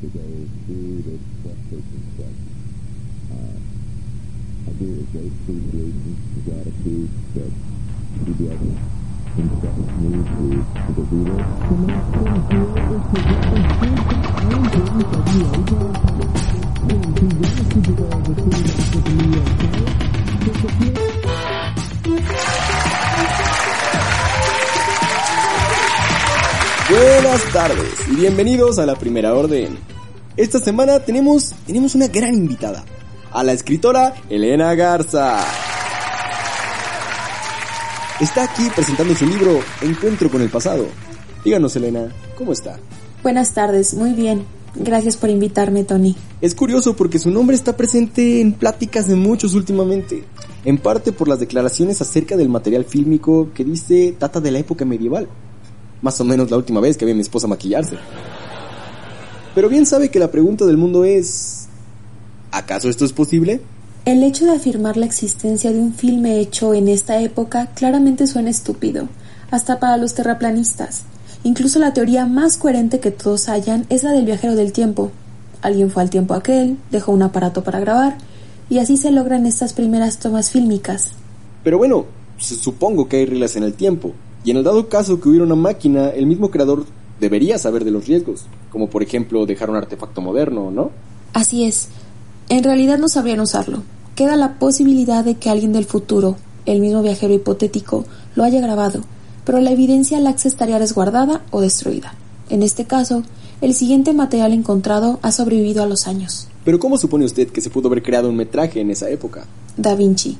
to go through this frustration stuff. Uh, I do a great appreciation and gratitude that CBS instructs me to, to. The next here is to get the feedback and the overall public. To get the feedback of the the New York Buenas tardes y bienvenidos a la Primera Orden. Esta semana tenemos, tenemos una gran invitada, a la escritora Elena Garza. Está aquí presentando su libro Encuentro con el pasado. Díganos Elena, ¿cómo está? Buenas tardes, muy bien. Gracias por invitarme, Tony. Es curioso porque su nombre está presente en pláticas de muchos últimamente, en parte por las declaraciones acerca del material fílmico que dice data de la época medieval. Más o menos la última vez que vi a mi esposa maquillarse. Pero bien sabe que la pregunta del mundo es... ¿Acaso esto es posible? El hecho de afirmar la existencia de un filme hecho en esta época claramente suena estúpido, hasta para los terraplanistas. Incluso la teoría más coherente que todos hallan es la del viajero del tiempo. Alguien fue al tiempo aquel, dejó un aparato para grabar, y así se logran estas primeras tomas fílmicas. Pero bueno, su- supongo que hay reglas en el tiempo. Y en el dado caso que hubiera una máquina, el mismo creador debería saber de los riesgos. Como por ejemplo dejar un artefacto moderno, ¿no? Así es. En realidad no sabrían usarlo. Queda la posibilidad de que alguien del futuro, el mismo viajero hipotético, lo haya grabado, pero la evidencia laxa estaría resguardada o destruida. En este caso, el siguiente material encontrado ha sobrevivido a los años. Pero ¿cómo supone usted que se pudo haber creado un metraje en esa época? Da Vinci.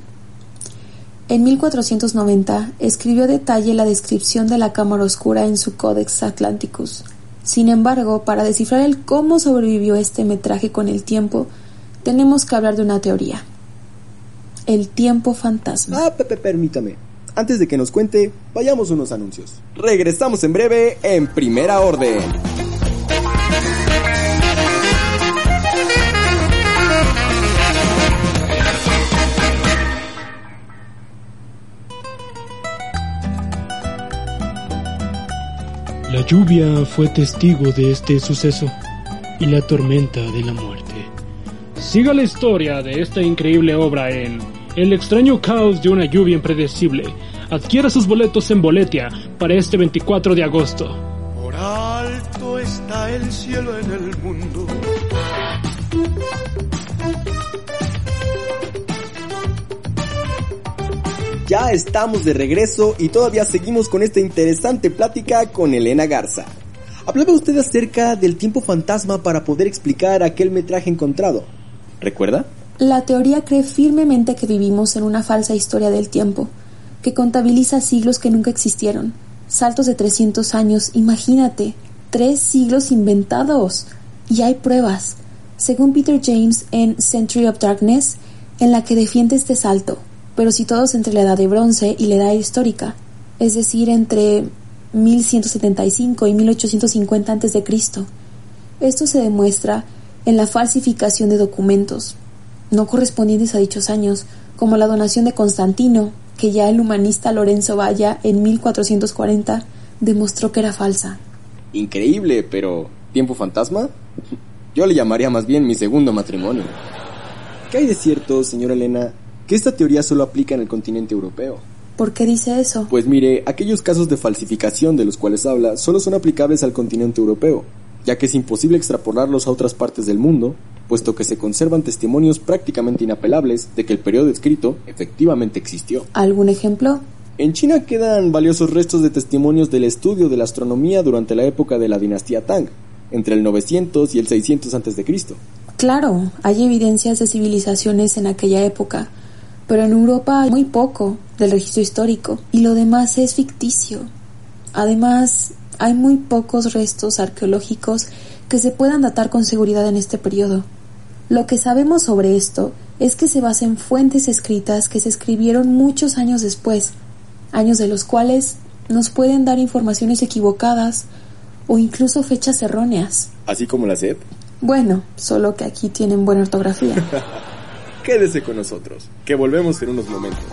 En 1490 escribió detalle la descripción de la cámara oscura en su Codex Atlanticus. Sin embargo, para descifrar el cómo sobrevivió este metraje con el tiempo, tenemos que hablar de una teoría. El tiempo fantasma. Ah, Pepe, permítame. Antes de que nos cuente, vayamos unos anuncios. Regresamos en breve en Primera Orden. La lluvia fue testigo de este suceso y la tormenta de la muerte. Siga la historia de esta increíble obra en El extraño caos de una lluvia impredecible. Adquiera sus boletos en Boletia para este 24 de agosto. Por alto está el cielo en el mundo. Ya estamos de regreso y todavía seguimos con esta interesante plática con Elena Garza. Hablaba usted acerca del tiempo fantasma para poder explicar aquel metraje encontrado. ¿Recuerda? La teoría cree firmemente que vivimos en una falsa historia del tiempo, que contabiliza siglos que nunca existieron. Saltos de 300 años, imagínate, tres siglos inventados. Y hay pruebas, según Peter James en Century of Darkness, en la que defiende este salto, pero situados entre la edad de bronce y la edad histórica, es decir, entre 1175 y 1850 a.C. Esto se demuestra en la falsificación de documentos, no correspondientes a dichos años, como la donación de Constantino, que ya el humanista Lorenzo Valla en 1440 demostró que era falsa. Increíble, pero ¿tiempo fantasma? Yo le llamaría más bien mi segundo matrimonio. ¿Qué hay de cierto, señora Elena, que esta teoría solo aplica en el continente europeo? ¿Por qué dice eso? Pues mire, aquellos casos de falsificación de los cuales habla solo son aplicables al continente europeo, ya que es imposible extrapolarlos a otras partes del mundo, puesto que se conservan testimonios prácticamente inapelables de que el periodo escrito efectivamente existió. ¿Algún ejemplo? En China quedan valiosos restos de testimonios del estudio de la astronomía durante la época de la dinastía Tang, entre el 900 y el 600 a.C. Claro, hay evidencias de civilizaciones en aquella época, pero en Europa hay muy poco del registro histórico y lo demás es ficticio. Además, hay muy pocos restos arqueológicos que se puedan datar con seguridad en este periodo. Lo que sabemos sobre esto es que se basa en fuentes escritas que se escribieron muchos años después, años de los cuales nos pueden dar informaciones equivocadas o incluso fechas erróneas. Así como la sed. Bueno, solo que aquí tienen buena ortografía. Quédese con nosotros, que volvemos en unos momentos.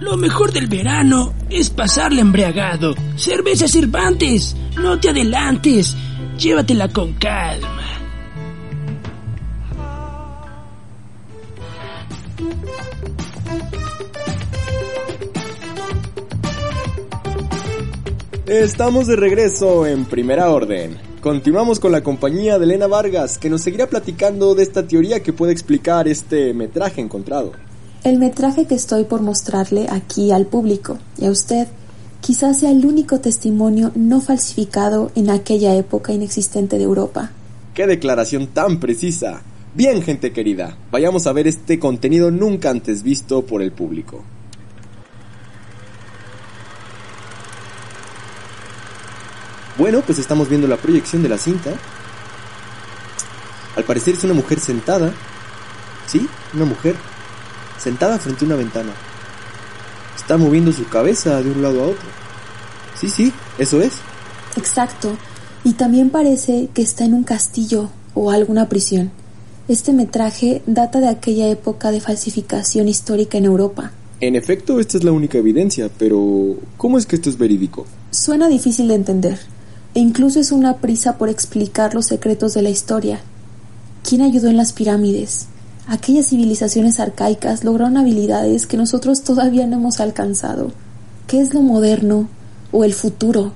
Lo mejor del verano es pasarla embriagado. Cerveza Cervantes, no te adelantes, llévatela con calma. Estamos de regreso en primera orden. Continuamos con la compañía de Elena Vargas, que nos seguirá platicando de esta teoría que puede explicar este metraje encontrado. El metraje que estoy por mostrarle aquí al público y a usted quizás sea el único testimonio no falsificado en aquella época inexistente de Europa. ¡Qué declaración tan precisa! Bien, gente querida, vayamos a ver este contenido nunca antes visto por el público. Bueno, pues estamos viendo la proyección de la cinta. Al parecer es una mujer sentada. Sí, una mujer. Sentada frente a una ventana. Está moviendo su cabeza de un lado a otro. Sí, sí, eso es. Exacto. Y también parece que está en un castillo o alguna prisión. Este metraje data de aquella época de falsificación histórica en Europa. En efecto, esta es la única evidencia, pero ¿cómo es que esto es verídico? Suena difícil de entender, e incluso es una prisa por explicar los secretos de la historia. ¿Quién ayudó en las pirámides? Aquellas civilizaciones arcaicas lograron habilidades que nosotros todavía no hemos alcanzado. ¿Qué es lo moderno o el futuro?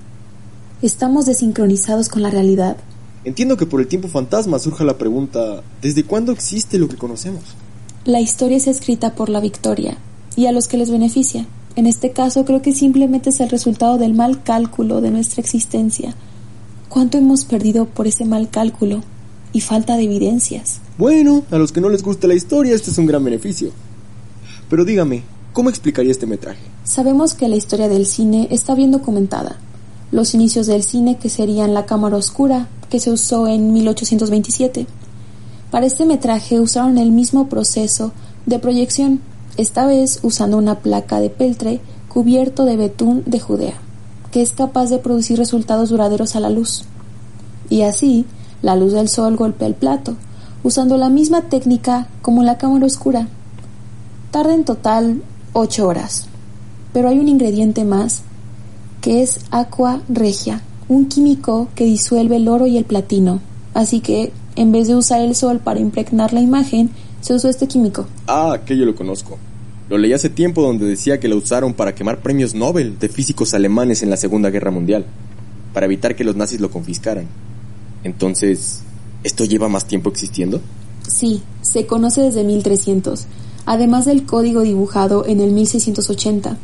Estamos desincronizados con la realidad. Entiendo que por el tiempo fantasma surja la pregunta, ¿desde cuándo existe lo que conocemos? La historia es escrita por la victoria y a los que les beneficia. En este caso creo que simplemente es el resultado del mal cálculo de nuestra existencia. ¿Cuánto hemos perdido por ese mal cálculo y falta de evidencias? Bueno, a los que no les gusta la historia, este es un gran beneficio. Pero dígame, ¿cómo explicaría este metraje? Sabemos que la historia del cine está bien documentada. Los inicios del cine, que serían la cámara oscura, que se usó en 1827. Para este metraje usaron el mismo proceso de proyección, esta vez usando una placa de peltre cubierto de betún de Judea, que es capaz de producir resultados duraderos a la luz. Y así, la luz del sol golpea el plato, usando la misma técnica como la cámara oscura. Tarda en total 8 horas. Pero hay un ingrediente más, que es aqua regia, un químico que disuelve el oro y el platino. Así que, en vez de usar el sol para impregnar la imagen, se usó este químico. Ah, que yo lo conozco. Lo leí hace tiempo donde decía que lo usaron para quemar premios Nobel de físicos alemanes en la Segunda Guerra Mundial, para evitar que los nazis lo confiscaran. Entonces, ¿esto lleva más tiempo existiendo? Sí, se conoce desde 1300, además del código dibujado en el 1680.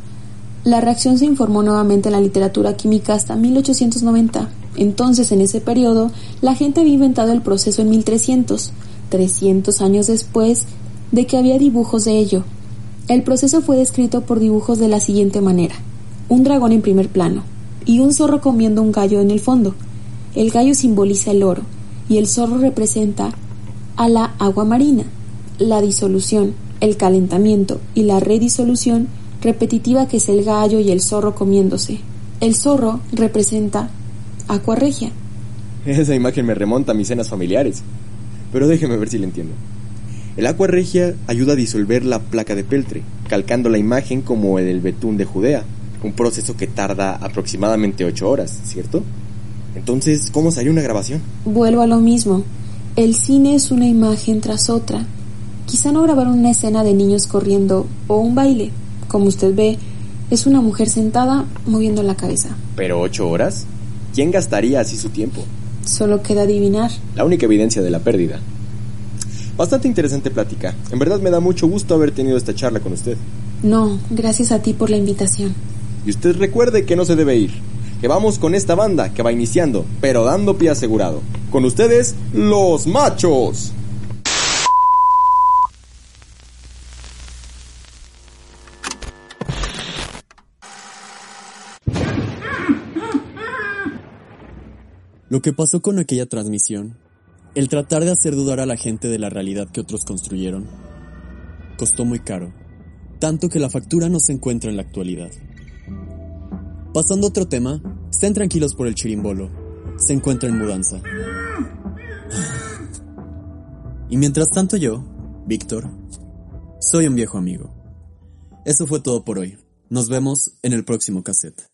La reacción se informó nuevamente en la literatura química hasta 1890. Entonces, en ese periodo, la gente había inventado el proceso en 1300, 300 años después de que había dibujos de ello. El proceso fue descrito por dibujos de la siguiente manera. Un dragón en primer plano y un zorro comiendo un gallo en el fondo. El gallo simboliza el oro y el zorro representa a la agua marina, la disolución, el calentamiento y la redisolución repetitiva que es el gallo y el zorro comiéndose. El zorro representa aqua regia. Esa imagen me remonta a mis cenas familiares. Pero déjeme ver si le entiendo. El agua regia ayuda a disolver la placa de peltre, calcando la imagen como el betún de Judea, un proceso que tarda aproximadamente 8 horas, ¿cierto? Entonces, ¿cómo salió una grabación? Vuelvo a lo mismo. El cine es una imagen tras otra. Quizá no grabaron una escena de niños corriendo o un baile. Como usted ve, es una mujer sentada moviendo la cabeza. ¿Pero 8 horas? ¿Quién gastaría así su tiempo? Solo queda adivinar. La única evidencia de la pérdida. Bastante interesante plática. En verdad me da mucho gusto haber tenido esta charla con usted. No, gracias a ti por la invitación. Y usted recuerde que no se debe ir. Que vamos con esta banda que va iniciando, pero dando pie asegurado. Con ustedes, los machos. Lo que pasó con aquella transmisión, el tratar de hacer dudar a la gente de la realidad que otros construyeron, costó muy caro, tanto que la factura no se encuentra en la actualidad. Pasando a otro tema, estén tranquilos por el chirimbolo, se encuentra en mudanza. Y mientras tanto yo, Víctor, soy un viejo amigo. Eso fue todo por hoy. Nos vemos en el próximo cassette.